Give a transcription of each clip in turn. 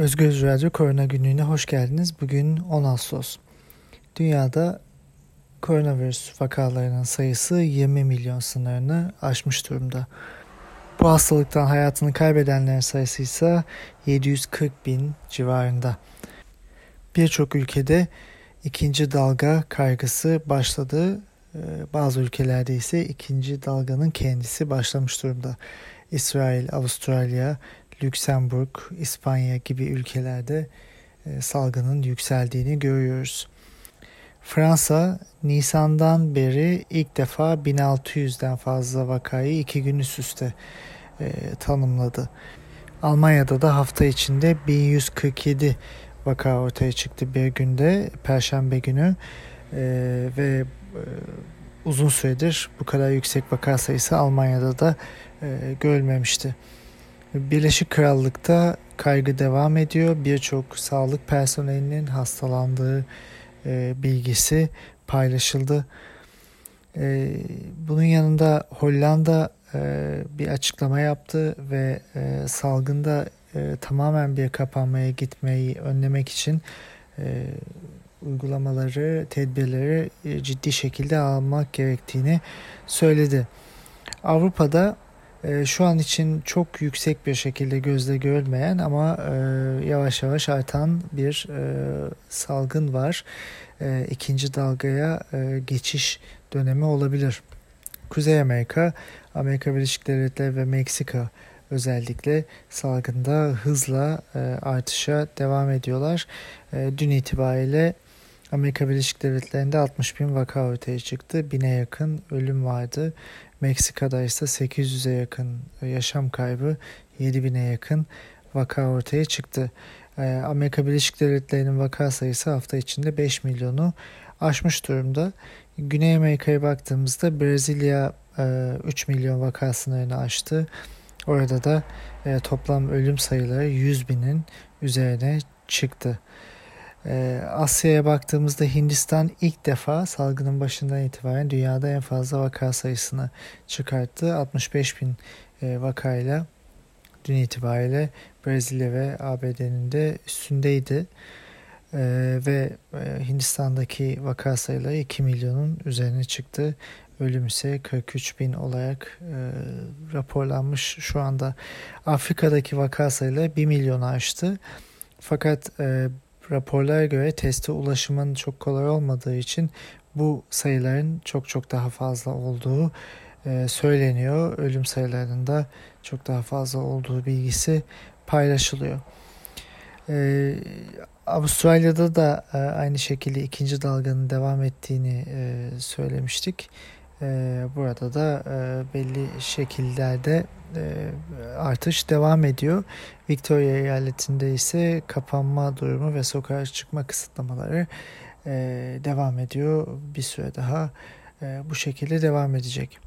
Özgür Radyo Korona Günlüğü'ne hoş geldiniz. Bugün 10 Ağustos. Dünyada koronavirüs vakalarının sayısı 20 milyon sınırını aşmış durumda. Bu hastalıktan hayatını kaybedenlerin sayısı ise 740 bin civarında. Birçok ülkede ikinci dalga kaygısı başladı. Ee, bazı ülkelerde ise ikinci dalganın kendisi başlamış durumda. İsrail, Avustralya, Lüksemburg, İspanya gibi ülkelerde e, salgının yükseldiğini görüyoruz. Fransa Nisan'dan beri ilk defa 1600'den fazla vakayı iki gün üst üste e, tanımladı. Almanya'da da hafta içinde 1147 vaka ortaya çıktı bir günde Perşembe günü e, ve e, uzun süredir bu kadar yüksek vaka sayısı Almanya'da da e, görülmemişti. Birleşik Krallık'ta kaygı devam ediyor. Birçok sağlık personelinin hastalandığı e, bilgisi paylaşıldı. E, bunun yanında Hollanda e, bir açıklama yaptı ve e, salgında e, tamamen bir kapanmaya gitmeyi önlemek için e, uygulamaları, tedbirleri e, ciddi şekilde almak gerektiğini söyledi. Avrupa'da e, şu an için çok yüksek bir şekilde gözle görülmeyen ama e, yavaş yavaş artan bir e, salgın var. E, ikinci dalgaya e, geçiş dönemi olabilir. Kuzey Amerika, Amerika Birleşik Devletleri ve Meksika özellikle salgında hızla artışa devam ediyorlar. Dün itibariyle Amerika Birleşik Devletleri'nde 60 bin vaka ortaya çıktı. Bine yakın ölüm vardı. Meksika'da ise 800'e yakın yaşam kaybı, 7000'e yakın vaka ortaya çıktı. Ee, Amerika Birleşik Devletleri'nin vaka sayısı hafta içinde 5 milyonu aşmış durumda. Güney Amerika'ya baktığımızda Brezilya 3 e, milyon vaka sınırını aştı. Orada da e, toplam ölüm sayıları 100 binin üzerine çıktı. Ee, Asya'ya baktığımızda Hindistan ilk defa salgının başından itibaren dünyada en fazla vaka sayısını çıkarttı. 65 bin e, vakayla dün itibariyle Brezilya ve ABD'nin de üstündeydi. Ee, ve e, Hindistan'daki vaka sayıları 2 milyonun üzerine çıktı. Ölüm ise 43 bin olarak e, raporlanmış şu anda. Afrika'daki vaka sayıları 1 milyonu aştı. Fakat e, raporlara göre teste ulaşımın çok kolay olmadığı için bu sayıların çok çok daha fazla olduğu e, söyleniyor. Ölüm sayılarının da çok daha fazla olduğu bilgisi paylaşılıyor. E, Avustralya'da da e, aynı şekilde ikinci dalganın devam ettiğini e, söylemiştik. E, burada da e, belli şekillerde e, artış devam ediyor. Victoria eyaletinde ise kapanma durumu ve sokağa çıkma kısıtlamaları e, devam ediyor. Bir süre daha bu şekilde devam edecek.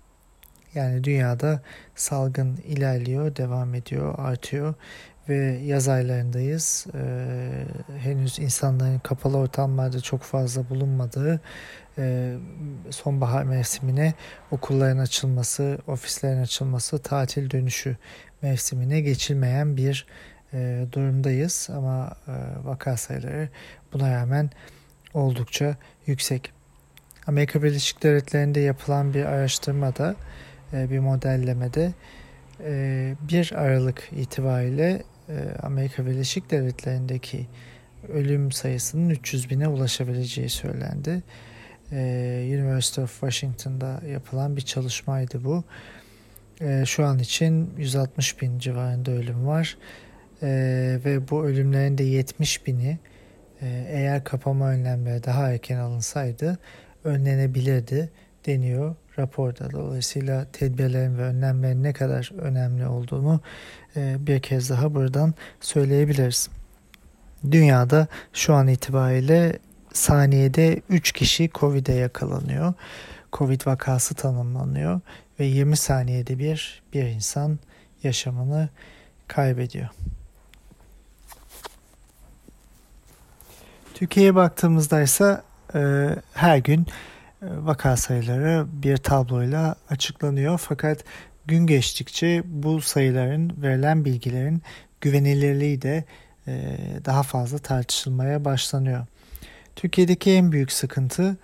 Yani dünyada salgın ilerliyor, devam ediyor, artıyor ve yaz aylarındayız. Ee, henüz insanların kapalı ortamlarda çok fazla bulunmadığı e, sonbahar mevsimine okulların açılması, ofislerin açılması, tatil dönüşü mevsimine geçilmeyen bir e, durumdayız. Ama e, vaka sayıları buna rağmen oldukça yüksek. Amerika Birleşik Devletleri'nde yapılan bir araştırmada, e, bir modellemede 1 e, Aralık itibariyle Amerika Birleşik Devletleri'ndeki ölüm sayısının 300 bine ulaşabileceği söylendi. University of Washington'da yapılan bir çalışmaydı bu. Şu an için 160 bin civarında ölüm var ve bu ölümlerin de 70 bini eğer kapama önlemleri daha erken alınsaydı önlenebilirdi deniyor raporda. Dolayısıyla tedbirlerin ve önlemlerin ne kadar önemli olduğunu e, bir kez daha buradan söyleyebiliriz. Dünyada şu an itibariyle saniyede 3 kişi Covid'e yakalanıyor. Covid vakası tanımlanıyor ve 20 saniyede bir bir insan yaşamını kaybediyor. Türkiye'ye baktığımızda ise e, her gün vaka sayıları bir tabloyla açıklanıyor. Fakat gün geçtikçe bu sayıların verilen bilgilerin güvenilirliği de daha fazla tartışılmaya başlanıyor. Türkiye'deki en büyük sıkıntı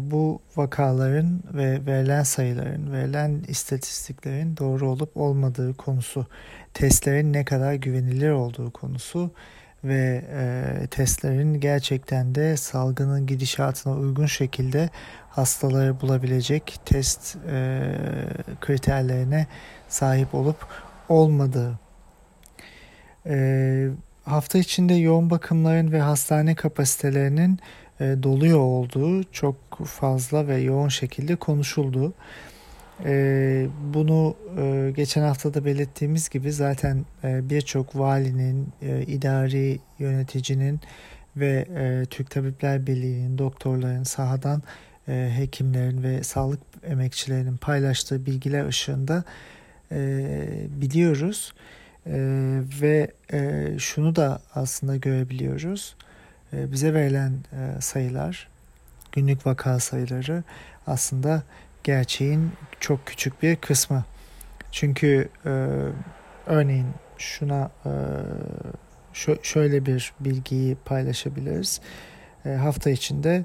bu vakaların ve verilen sayıların, verilen istatistiklerin doğru olup olmadığı konusu, testlerin ne kadar güvenilir olduğu konusu ve e, testlerin gerçekten de salgının gidişatına uygun şekilde hastaları bulabilecek test e, kriterlerine sahip olup olmadığı. E, hafta içinde yoğun bakımların ve hastane kapasitelerinin e, doluyor olduğu çok fazla ve yoğun şekilde konuşuldu. Bunu e, geçen hafta da belirttiğimiz gibi zaten e, birçok valinin, e, idari yöneticinin ve e, Türk Tabipler Birliği'nin, doktorların, sahadan e, hekimlerin ve sağlık emekçilerinin paylaştığı bilgiler ışığında e, biliyoruz. E, ve e, şunu da aslında görebiliyoruz. E, bize verilen e, sayılar, günlük vaka sayıları aslında gerçeğin çok küçük bir kısmı. Çünkü e, örneğin şuna e, şöyle bir bilgiyi paylaşabiliriz. E, hafta içinde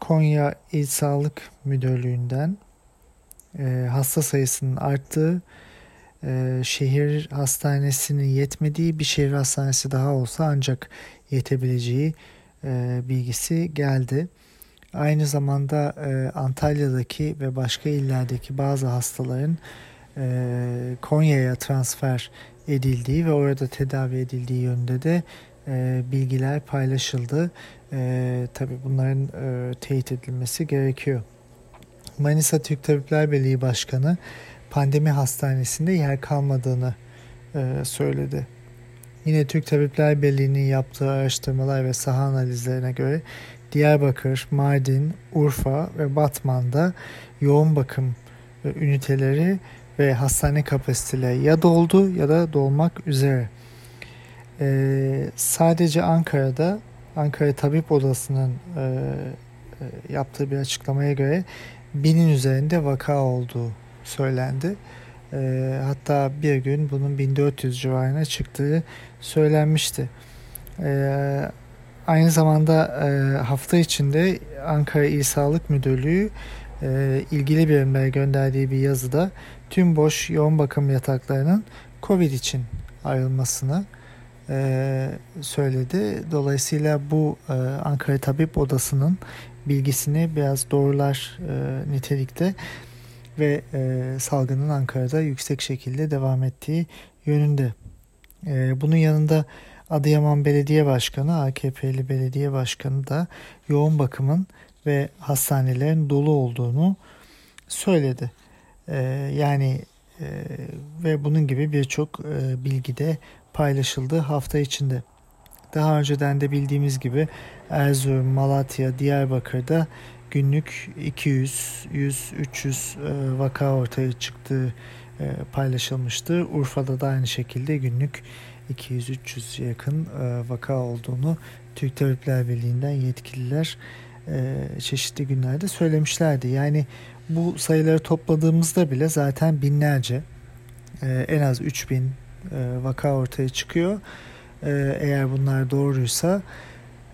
Konya İl Sağlık Müdürlüğü'nden e, hasta sayısının arttığı, e, şehir hastanesinin yetmediği bir şehir hastanesi daha olsa ancak yetebileceği e, bilgisi geldi. Aynı zamanda e, Antalya'daki ve başka illerdeki bazı hastaların e, Konya'ya transfer edildiği ve orada tedavi edildiği yönünde de e, bilgiler paylaşıldı. E, tabii bunların e, teyit edilmesi gerekiyor. Manisa Türk Tabipler Birliği Başkanı pandemi hastanesinde yer kalmadığını e, söyledi. Yine Türk Tabipler Birliği'nin yaptığı araştırmalar ve saha analizlerine göre Diyarbakır, Mardin, Urfa ve Batman'da yoğun bakım e, üniteleri ve hastane kapasiteleri ya doldu ya da dolmak üzere. Ee, sadece Ankara'da Ankara Tabip Odası'nın e, e, yaptığı bir açıklamaya göre binin üzerinde vaka olduğu söylendi. E, hatta bir gün bunun 1400 civarına çıktığı söylenmişti. E, aynı zamanda e, hafta içinde Ankara İl Sağlık Müdürlüğü e, ilgili birimlere gönderdiği bir yazıda tüm boş yoğun bakım yataklarının COVID için ayrılmasını e, söyledi. Dolayısıyla bu e, Ankara Tabip Odası'nın bilgisini biraz doğrular e, nitelikte ve e, salgının Ankara'da yüksek şekilde devam ettiği yönünde. E, bunun yanında Adıyaman Belediye Başkanı, AKP'li belediye başkanı da yoğun bakımın ve hastanelerin dolu olduğunu söyledi. E, yani e, ve bunun gibi birçok e, bilgi de paylaşıldı hafta içinde. Daha önceden de bildiğimiz gibi Erzurum, Malatya, Diyarbakır'da günlük 200, 100, 300 vaka ortaya çıktığı e, paylaşılmıştı. Urfa'da da aynı şekilde günlük 200-300 yakın e, vaka olduğunu Türk Tabipler Birliği'nden yetkililer e, çeşitli günlerde söylemişlerdi. Yani bu sayıları topladığımızda bile zaten binlerce en az 3000 vaka ortaya çıkıyor. Eğer bunlar doğruysa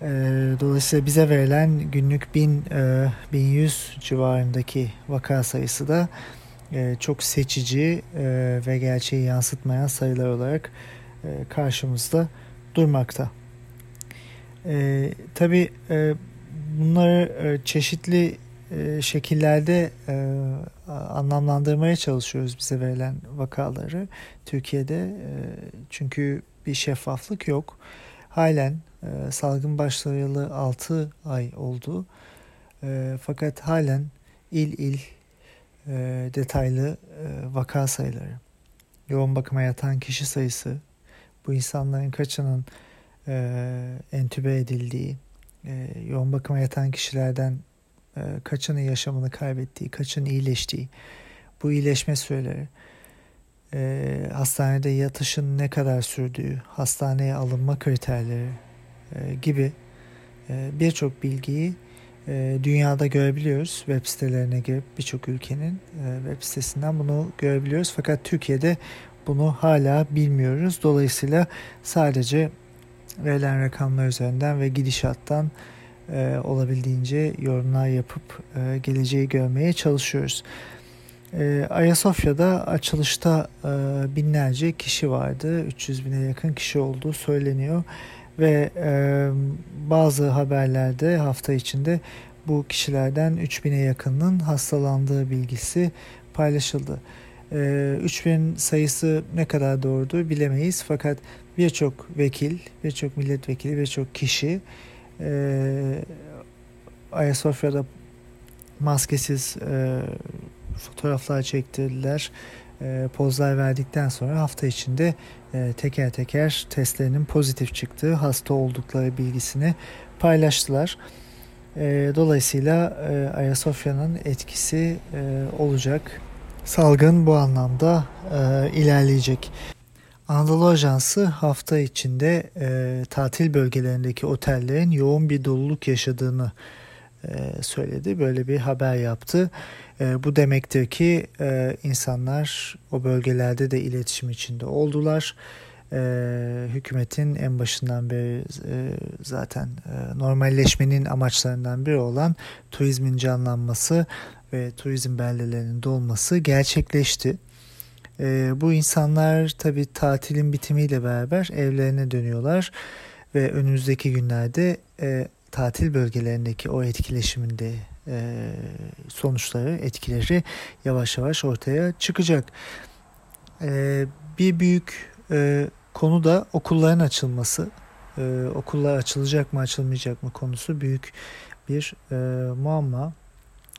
e, dolayısıyla bize verilen günlük 1000 e, 1100 civarındaki vaka sayısı da e, çok seçici e, ve gerçeği yansıtmayan sayılar olarak e, karşımızda durmakta. E, Tabi e, bunları e, çeşitli e, şekillerde e, anlamlandırmaya çalışıyoruz bize verilen vakaları Türkiye'de e, çünkü bir şeffaflık yok. Halen e, salgın başlayalı 6 ay oldu. E, fakat halen il il e, detaylı e, vaka sayıları, yoğun bakıma yatan kişi sayısı, bu insanların kaçının e, entübe edildiği, e, yoğun bakıma yatan kişilerden e, kaçının yaşamını kaybettiği, kaçının iyileştiği, bu iyileşme süreleri, e, hastanede yatışın ne kadar sürdüğü, hastaneye alınma kriterleri e, gibi e, birçok bilgiyi e, dünyada görebiliyoruz. Web sitelerine girip birçok ülkenin e, web sitesinden bunu görebiliyoruz. Fakat Türkiye'de bunu hala bilmiyoruz. Dolayısıyla sadece verilen rakamlar üzerinden ve gidişattan e, olabildiğince yorumlar yapıp e, geleceği görmeye çalışıyoruz. E, Ayasofya'da açılışta e, binlerce kişi vardı. 300 bine yakın kişi olduğu söyleniyor. Ve e, bazı haberlerde hafta içinde bu kişilerden 3000'e yakınının hastalandığı bilgisi paylaşıldı. E, 3000 sayısı ne kadar doğrudur bilemeyiz fakat birçok vekil, birçok milletvekili, birçok kişi e, Ayasofya'da maskesiz e, fotoğraflar çektirdiler. E, pozlar verdikten sonra hafta içinde e, teker teker testlerinin pozitif çıktığı hasta oldukları bilgisini paylaştılar. E, dolayısıyla e, Ayasofya'nın etkisi e, olacak. Salgın bu anlamda e, ilerleyecek. Anadolu Ajansı hafta içinde e, tatil bölgelerindeki otellerin yoğun bir doluluk yaşadığını e, söyledi. Böyle bir haber yaptı. E, bu demektir ki e, insanlar o bölgelerde de iletişim içinde oldular. Hükümetin en başından beri e, zaten e, normalleşmenin amaçlarından biri olan turizmin canlanması ve turizm beldelerinin dolması gerçekleşti. E, bu insanlar tabi tatilin bitimiyle beraber evlerine dönüyorlar ve önümüzdeki günlerde e, tatil bölgelerindeki o etkileşiminde e, sonuçları, etkileri yavaş yavaş ortaya çıkacak. E, bir büyük e, konu da okulların açılması. E, okullar açılacak mı açılmayacak mı konusu büyük bir e, muamma.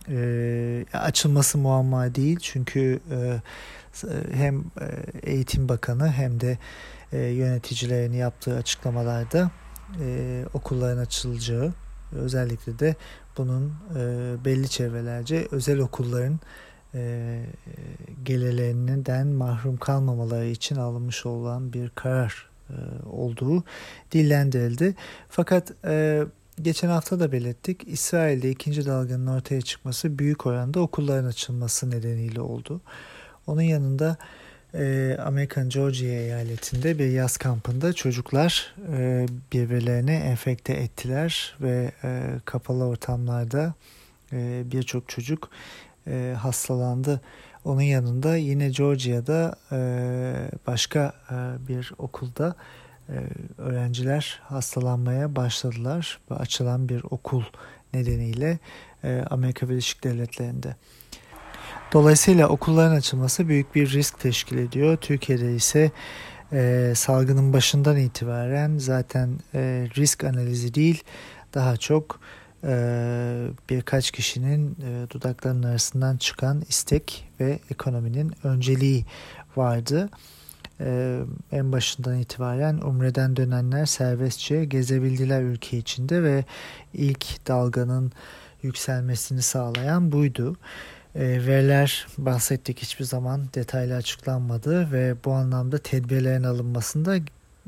E, açılması muamma değil çünkü e, hem e, Eğitim Bakanı hem de e, yöneticilerin yaptığı açıklamalarda e, okulların açılacağı özellikle de bunun e, belli çevrelerce özel okulların e, gelirlerinden mahrum kalmamaları için alınmış olan bir karar e, olduğu dillendirildi. Fakat e, geçen hafta da belirttik İsrail'de ikinci dalganın ortaya çıkması büyük oranda okulların açılması nedeniyle oldu. Onun yanında e, Amerikan Georgia eyaletinde bir yaz kampında çocuklar e, birbirlerini enfekte ettiler ve e, kapalı ortamlarda e, birçok çocuk e, hastalandı. Onun yanında yine Georgia'da e, başka e, bir okulda e, öğrenciler hastalanmaya başladılar. Açılan bir okul nedeniyle e, Amerika Birleşik Devletleri'nde. Dolayısıyla okulların açılması büyük bir risk teşkil ediyor. Türkiye'de ise e, salgının başından itibaren zaten e, risk analizi değil daha çok birkaç kişinin e, dudaklarının arasından çıkan istek ve ekonominin önceliği vardı. Ee, en başından itibaren Umre'den dönenler serbestçe gezebildiler ülke içinde ve ilk dalganın yükselmesini sağlayan buydu. E, veriler bahsettik hiçbir zaman detaylı açıklanmadı ve bu anlamda tedbirlerin alınmasında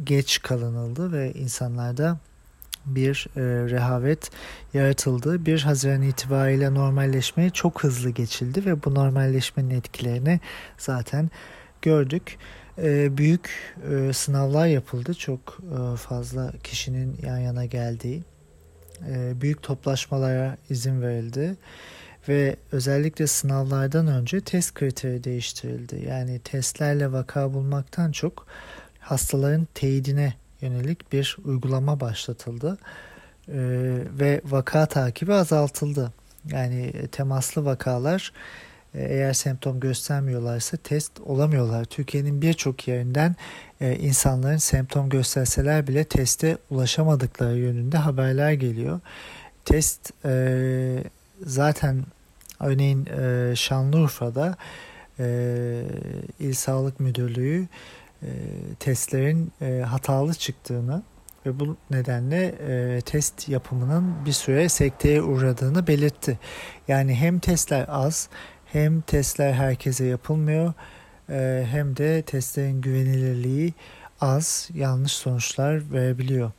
geç kalınıldı ve insanlarda bir e, rehavet yaratıldı. 1 Haziran itibariyle normalleşmeye çok hızlı geçildi ve bu normalleşmenin etkilerini zaten gördük. E, büyük e, sınavlar yapıldı. Çok e, fazla kişinin yan yana geldiği. E, büyük toplaşmalara izin verildi ve özellikle sınavlardan önce test kriteri değiştirildi. Yani testlerle vaka bulmaktan çok hastaların teyidine yönelik bir uygulama başlatıldı ee, ve vaka takibi azaltıldı. Yani temaslı vakalar e, eğer semptom göstermiyorlarsa test olamıyorlar. Türkiye'nin birçok yerinden e, insanların semptom gösterseler bile teste ulaşamadıkları yönünde haberler geliyor. Test e, zaten Örneğin e, Şanlıurfa'da e, İl Sağlık Müdürlüğü e, testlerin e, hatalı çıktığını ve bu nedenle e, test yapımının bir süre sekteye uğradığını belirtti. Yani hem testler az hem testler herkese yapılmıyor e, hem de testlerin güvenilirliği az yanlış sonuçlar verebiliyor.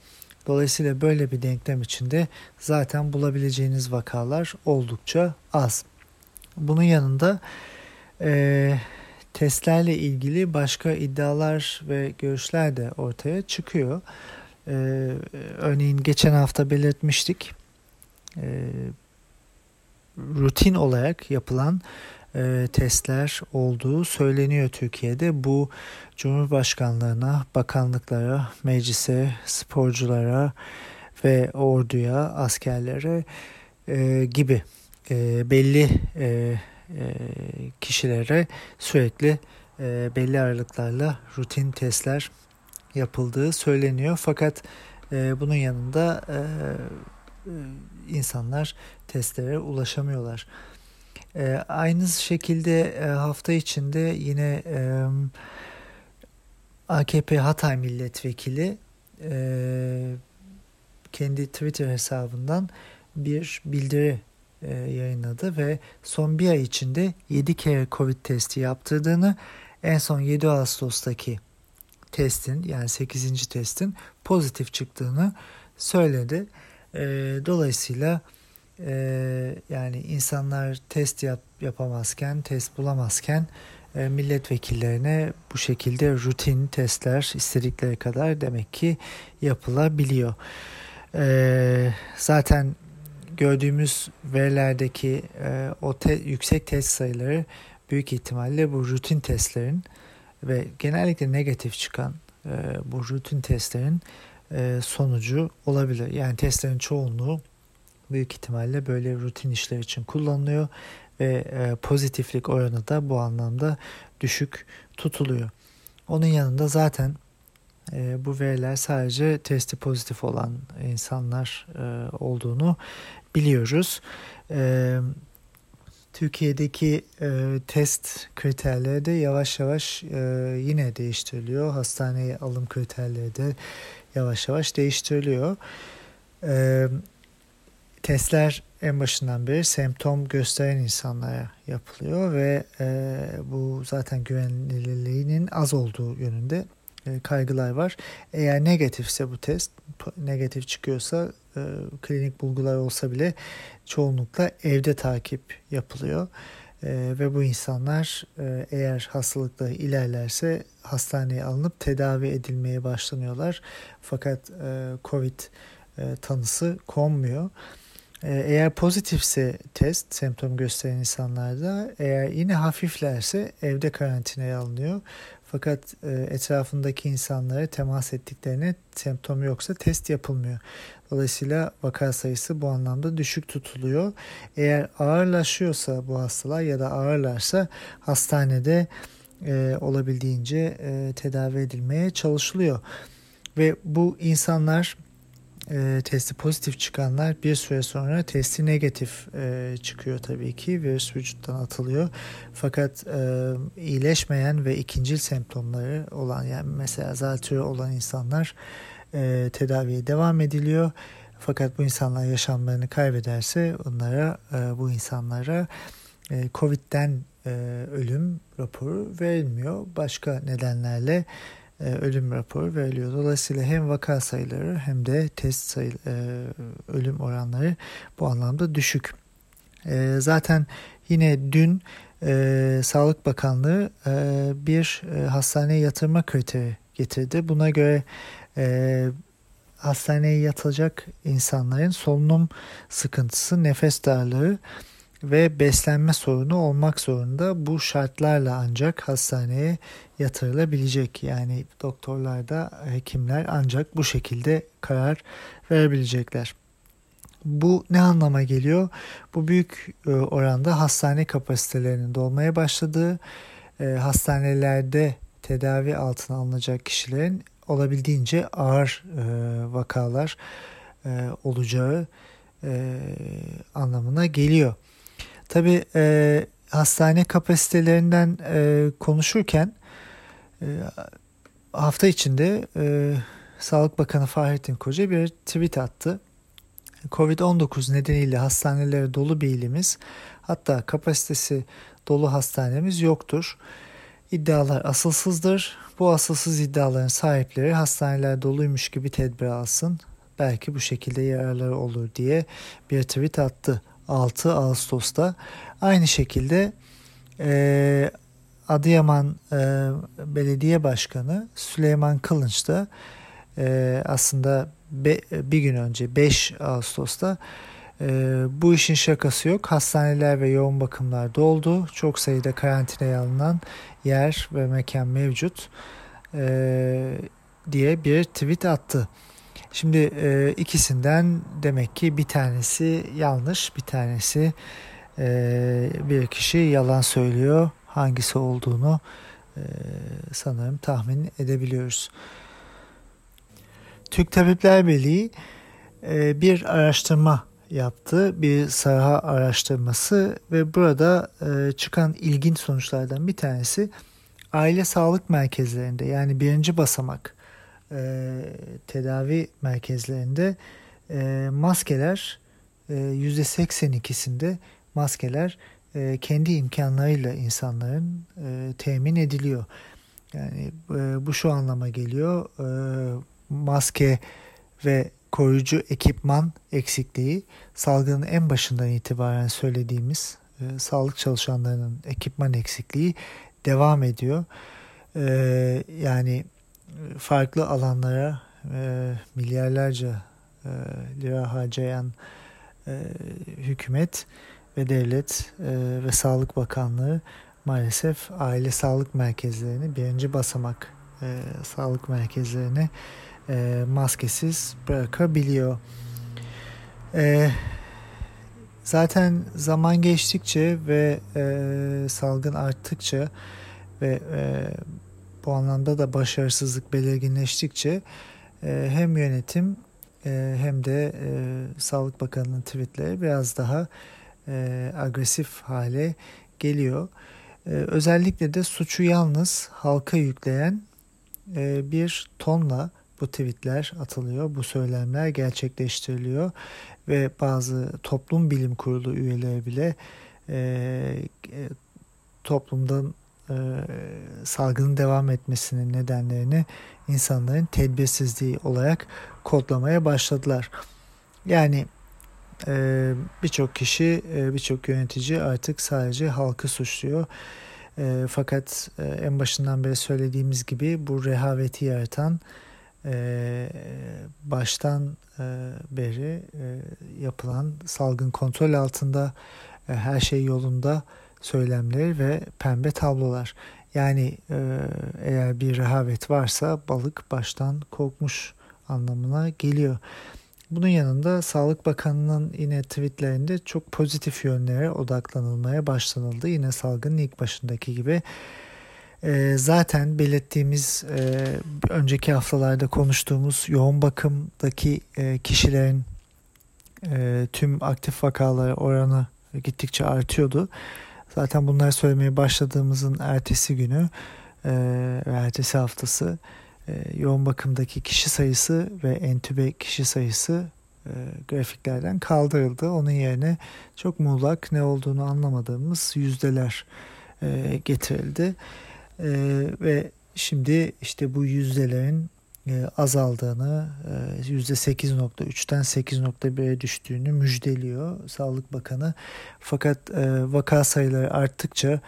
Dolayısıyla böyle bir denklem içinde zaten bulabileceğiniz vakalar oldukça az. Bunun yanında e, testlerle ilgili başka iddialar ve görüşler de ortaya çıkıyor. E, örneğin geçen hafta belirtmiştik. E, rutin olarak yapılan e, testler olduğu söyleniyor Türkiye'de. Bu Cumhurbaşkanlığına, bakanlıklara, meclise, sporculara ve orduya, askerlere e, gibi e, belli e, e, kişilere sürekli e, belli aralıklarla rutin testler yapıldığı söyleniyor. Fakat e, bunun yanında insanlar testlere ulaşamıyorlar. E, aynı şekilde hafta içinde yine AKP Hatay Milletvekili kendi Twitter hesabından bir bildiri e, yayınladı ve son bir ay içinde 7 kere Covid testi yaptırdığını en son 7 Ağustos'taki testin yani 8. testin pozitif çıktığını söyledi. E, dolayısıyla e, yani insanlar test yap, yapamazken, test bulamazken milletvekillerine bu şekilde rutin testler istedikleri kadar demek ki yapılabiliyor. Zaten gördüğümüz verilerdeki e, o te, yüksek test sayıları büyük ihtimalle bu rutin testlerin ve genellikle negatif çıkan e, bu rutin testlerin e, sonucu olabilir. Yani testlerin çoğunluğu büyük ihtimalle böyle rutin işler için kullanılıyor ve e, pozitiflik oranı da bu anlamda düşük tutuluyor. Onun yanında zaten e, bu veriler sadece testi pozitif olan insanlar e, olduğunu biliyoruz. E, Türkiye'deki e, test kriterleri de yavaş yavaş e, yine değiştiriliyor. Hastaneye alım kriterleri de yavaş yavaş değiştiriliyor. E, testler en başından beri semptom gösteren insanlara yapılıyor ve e, bu zaten güvenilirliğinin az olduğu yönünde e, kaygılar var. Eğer negatifse bu test, negatif çıkıyorsa e, klinik bulgular olsa bile çoğunlukla evde takip yapılıyor. E, ve bu insanlar eğer hastalıkları ilerlerse hastaneye alınıp tedavi edilmeye başlanıyorlar. Fakat COVID tanısı konmuyor. Eğer pozitifse test semptom gösteren insanlarda eğer yine hafiflerse evde karantinaya alınıyor. Fakat e, etrafındaki insanlara temas ettiklerine semptom yoksa test yapılmıyor. Dolayısıyla vaka sayısı bu anlamda düşük tutuluyor. Eğer ağırlaşıyorsa bu hastalar ya da ağırlarsa hastanede e, olabildiğince e, tedavi edilmeye çalışılıyor. Ve bu insanlar e, testi pozitif çıkanlar bir süre sonra testi negatif e, çıkıyor tabii ki virüs vücuttan atılıyor. Fakat e, iyileşmeyen ve ikincil semptomları olan yani mesela zatürre olan insanlar e, tedaviye devam ediliyor. Fakat bu insanlar yaşamlarını kaybederse onlara e, bu insanlara e, Covid'den e, ölüm raporu verilmiyor. Başka nedenlerle e, ölüm raporu veriliyor. Dolayısıyla hem vaka sayıları hem de test sayı, e, ölüm oranları bu anlamda düşük. E, zaten yine dün e, Sağlık Bakanlığı e, bir e, hastaneye yatırma kriteri getirdi. Buna göre e, hastaneye yatacak insanların solunum sıkıntısı, nefes darlığı ve beslenme sorunu olmak zorunda. Bu şartlarla ancak hastaneye yatırılabilecek. Yani doktorlar da hekimler ancak bu şekilde karar verebilecekler. Bu ne anlama geliyor? Bu büyük e, oranda hastane kapasitelerinin dolmaya başladığı, e, hastanelerde tedavi altına alınacak kişilerin olabildiğince ağır e, vakalar olacağı anlamına geliyor. Tabi e, hastane kapasitelerinden e, konuşurken e, hafta içinde e, Sağlık Bakanı Fahrettin Koca bir tweet attı. Covid-19 nedeniyle hastanelere dolu bir ilimiz hatta kapasitesi dolu hastanemiz yoktur. İddialar asılsızdır. Bu asılsız iddiaların sahipleri hastaneler doluymuş gibi tedbir alsın. Belki bu şekilde yararları olur diye bir tweet attı 6 Ağustos'ta. Aynı şekilde e, Adıyaman e, Belediye Başkanı Süleyman Kılınç da e, aslında be, bir gün önce 5 Ağustos'ta e, bu işin şakası yok. Hastaneler ve yoğun bakımlar doldu. Çok sayıda karantinaya alınan yer ve mekan mevcut e, diye bir tweet attı. Şimdi e, ikisinden demek ki bir tanesi yanlış, bir tanesi e, bir kişi yalan söylüyor. Hangisi olduğunu e, sanırım tahmin edebiliyoruz. Türk Tabipler Birliği e, bir araştırma yaptı. Bir saha araştırması ve burada e, çıkan ilginç sonuçlardan bir tanesi aile sağlık merkezlerinde yani birinci basamak e, tedavi merkezlerinde e, maskeler e, %82'sinde maskeler e, kendi imkanlarıyla insanların e, temin ediliyor. Yani e, bu şu anlama geliyor. E, maske ve koruyucu ekipman eksikliği salgının en başından itibaren söylediğimiz e, sağlık çalışanlarının ekipman eksikliği devam ediyor. E, yani farklı alanlara e, milyarlarca e, lira harcayan e, hükümet ve devlet e, ve Sağlık Bakanlığı maalesef aile sağlık merkezlerini birinci basamak e, sağlık merkezlerini e, maskesiz bırakabiliyor. E, zaten zaman geçtikçe ve e, salgın arttıkça ve e, bu anlamda da başarısızlık belirginleştikçe e, hem yönetim e, hem de e, Sağlık Bakanı'nın tweetleri biraz daha agresif hale geliyor. Özellikle de suçu yalnız halka yükleyen bir tonla bu tweetler atılıyor, bu söylemler gerçekleştiriliyor ve bazı toplum bilim kurulu üyeleri bile e, toplumdan e, salgının devam etmesinin nedenlerini insanların tedbirsizliği olarak kodlamaya başladılar. Yani e, birçok kişi, e, birçok yönetici artık sadece halkı suçluyor. E, fakat en başından beri söylediğimiz gibi bu rehaveti yaratan baştan beri yapılan salgın kontrol altında her şey yolunda söylemleri ve pembe tablolar. Yani e, eğer bir rehavet varsa balık baştan kokmuş anlamına geliyor. Bunun yanında Sağlık Bakanı'nın yine tweetlerinde çok pozitif yönlere odaklanılmaya başlanıldı. Yine salgının ilk başındaki gibi. E, zaten belirttiğimiz e, önceki haftalarda konuştuğumuz yoğun bakımdaki e, kişilerin e, tüm aktif vakaları oranı gittikçe artıyordu. Zaten bunları söylemeye başladığımızın ertesi günü e, ertesi haftası e, yoğun bakımdaki kişi sayısı ve entübe kişi sayısı e, grafiklerden kaldırıldı. Onun yerine çok muğlak ne olduğunu anlamadığımız yüzdeler getirildi. Ve şimdi işte bu yüzdelerin azaldığını, e, %8.3'ten 8.1'e düştüğünü müjdeliyor Sağlık Bakanı. Fakat e, vaka sayıları arttıkça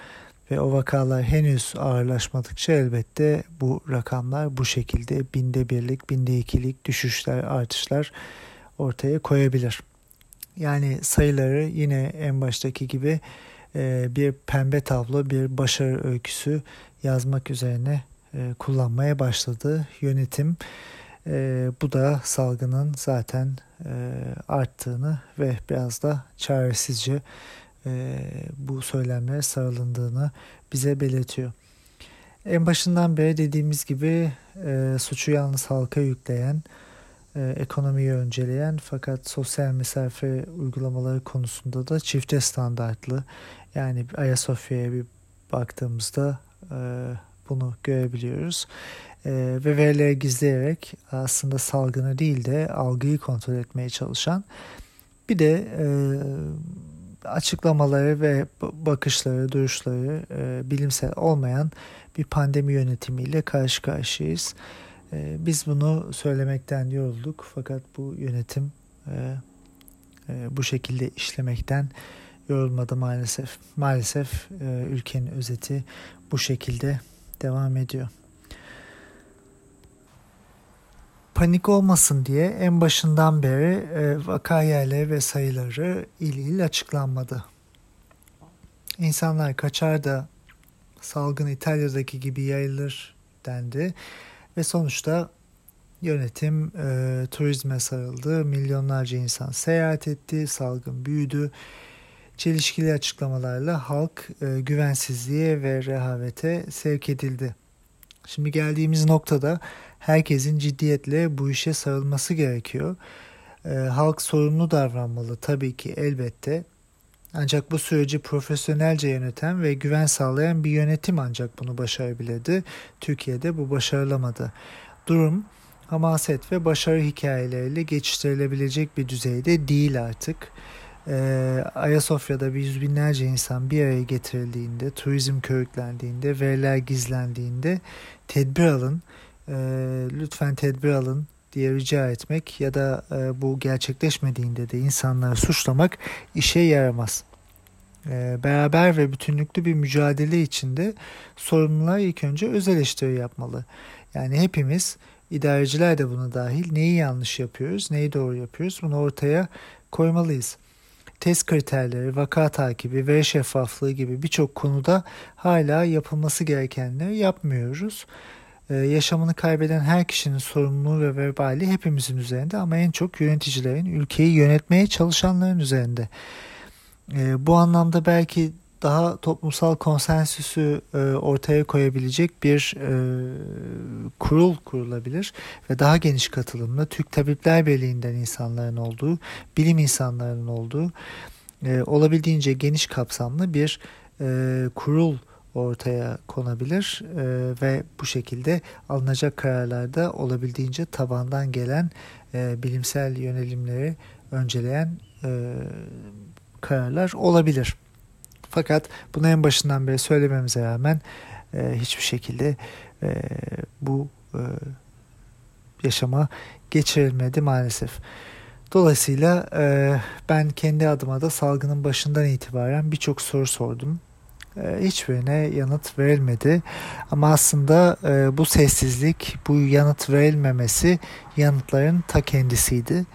ve o vakalar henüz ağırlaşmadıkça elbette bu rakamlar bu şekilde binde birlik, binde ikilik düşüşler, artışlar ortaya koyabilir. Yani sayıları yine en baştaki gibi bir pembe tablo, bir başarı öyküsü yazmak üzerine e, kullanmaya başladı yönetim. E, bu da salgının zaten e, arttığını ve biraz da çaresizce bu söylemlere sarılındığını bize belirtiyor. En başından beri dediğimiz gibi suçu yalnız halka yükleyen, ekonomiyi önceleyen fakat sosyal mesafe uygulamaları konusunda da çifte standartlı. Yani Ayasofya'ya bir baktığımızda bunu görebiliyoruz. E, ve verileri gizleyerek aslında salgını değil de algıyı kontrol etmeye çalışan bir de e, açıklamaları ve bakışları, duruşları e, bilimsel olmayan bir pandemi yönetimiyle karşı karşıyayız. E, biz bunu söylemekten yorulduk fakat bu yönetim e, e, bu şekilde işlemekten yorulmadı maalesef. Maalesef e, ülkenin özeti bu şekilde devam ediyor. panik olmasın diye en başından beri e, vaka yerleri ve sayıları il il açıklanmadı. İnsanlar kaçar da salgın İtalya'daki gibi yayılır dendi ve sonuçta yönetim e, turizme sarıldı. Milyonlarca insan seyahat etti, salgın büyüdü. Çelişkili açıklamalarla halk e, güvensizliğe ve rehavete sevk edildi. Şimdi geldiğimiz noktada herkesin ciddiyetle bu işe sarılması gerekiyor. E, halk sorumlu davranmalı tabii ki elbette. Ancak bu süreci profesyonelce yöneten ve güven sağlayan bir yönetim ancak bunu başarabilirdi. Türkiye'de bu başarılamadı. Durum hamaset ve başarı hikayeleriyle geçiştirilebilecek bir düzeyde değil artık. Ee, Ayasofya'da bir yüz binlerce insan bir araya getirildiğinde, turizm körüklendiğinde, veriler gizlendiğinde tedbir alın, e, lütfen tedbir alın diye rica etmek ya da e, bu gerçekleşmediğinde de insanları suçlamak işe yaramaz. E, beraber ve bütünlüklü bir mücadele içinde sorumlular ilk önce öz eleştiri yapmalı. Yani hepimiz idareciler de buna dahil neyi yanlış yapıyoruz, neyi doğru yapıyoruz bunu ortaya koymalıyız. Test kriterleri, vaka takibi, veri şeffaflığı gibi birçok konuda hala yapılması gerekenleri yapmıyoruz. Ee, yaşamını kaybeden her kişinin sorumluluğu ve vebali hepimizin üzerinde ama en çok yöneticilerin, ülkeyi yönetmeye çalışanların üzerinde. Ee, bu anlamda belki daha toplumsal konsensüsü e, ortaya koyabilecek bir e, kurul kurulabilir ve daha geniş katılımla Türk Tabipler Birliği'nden insanların olduğu, bilim insanlarının olduğu e, olabildiğince geniş kapsamlı bir e, kurul ortaya konabilir e, ve bu şekilde alınacak kararlarda olabildiğince tabandan gelen e, bilimsel yönelimleri önceleyen e, kararlar olabilir. Fakat bunu en başından beri söylememize rağmen e, hiçbir şekilde e, bu e, yaşama geçirilmedi maalesef. Dolayısıyla e, ben kendi adıma da salgının başından itibaren birçok soru sordum. E, hiçbirine yanıt verilmedi. Ama aslında e, bu sessizlik, bu yanıt verilmemesi yanıtların ta kendisiydi.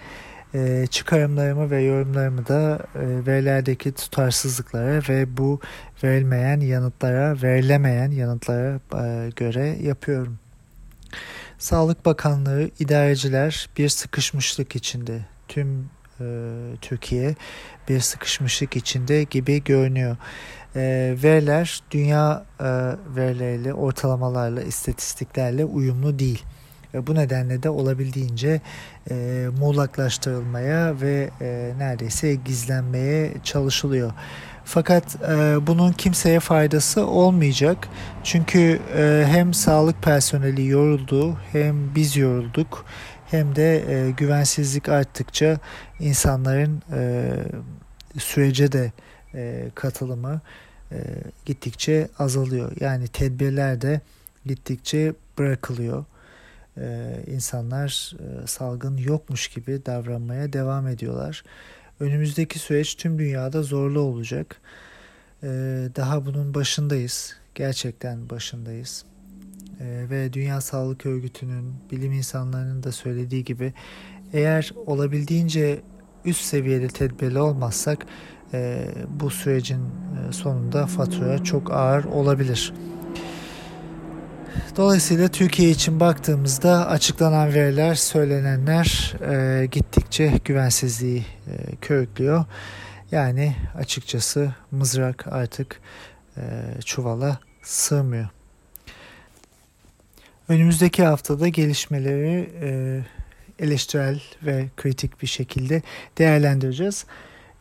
E, çıkarımlarımı ve yorumlarımı da verilerdeki tutarsızlıklara ve bu verilmeyen yanıtlara, verilemeyen yanıtlara göre yapıyorum. Sağlık Bakanlığı, idareciler bir sıkışmışlık içinde. Tüm e, Türkiye bir sıkışmışlık içinde gibi görünüyor. E, veriler dünya e, verileriyle, ortalamalarla, istatistiklerle uyumlu değil. Bu nedenle de olabildiğince e, muğlaklaştırılmaya ve e, neredeyse gizlenmeye çalışılıyor. Fakat e, bunun kimseye faydası olmayacak. Çünkü e, hem sağlık personeli yoruldu hem biz yorulduk hem de e, güvensizlik arttıkça insanların e, sürece de e, katılımı e, gittikçe azalıyor. Yani tedbirler de gittikçe bırakılıyor. E, insanlar e, salgın yokmuş gibi davranmaya devam ediyorlar. Önümüzdeki süreç tüm dünyada zorlu olacak. E, daha bunun başındayız. Gerçekten başındayız. E, ve Dünya Sağlık Örgütü'nün bilim insanlarının da söylediği gibi eğer olabildiğince üst seviyede tedbirli olmazsak e, bu sürecin e, sonunda fatura çok ağır olabilir. Dolayısıyla Türkiye için baktığımızda açıklanan veriler, söylenenler e, gittikçe güvensizliği e, körüklüyor. Yani açıkçası mızrak artık e, çuvala sığmıyor. Önümüzdeki haftada gelişmeleri e, eleştirel ve kritik bir şekilde değerlendireceğiz.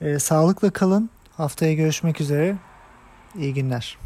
E, sağlıkla kalın. Haftaya görüşmek üzere. İyi günler.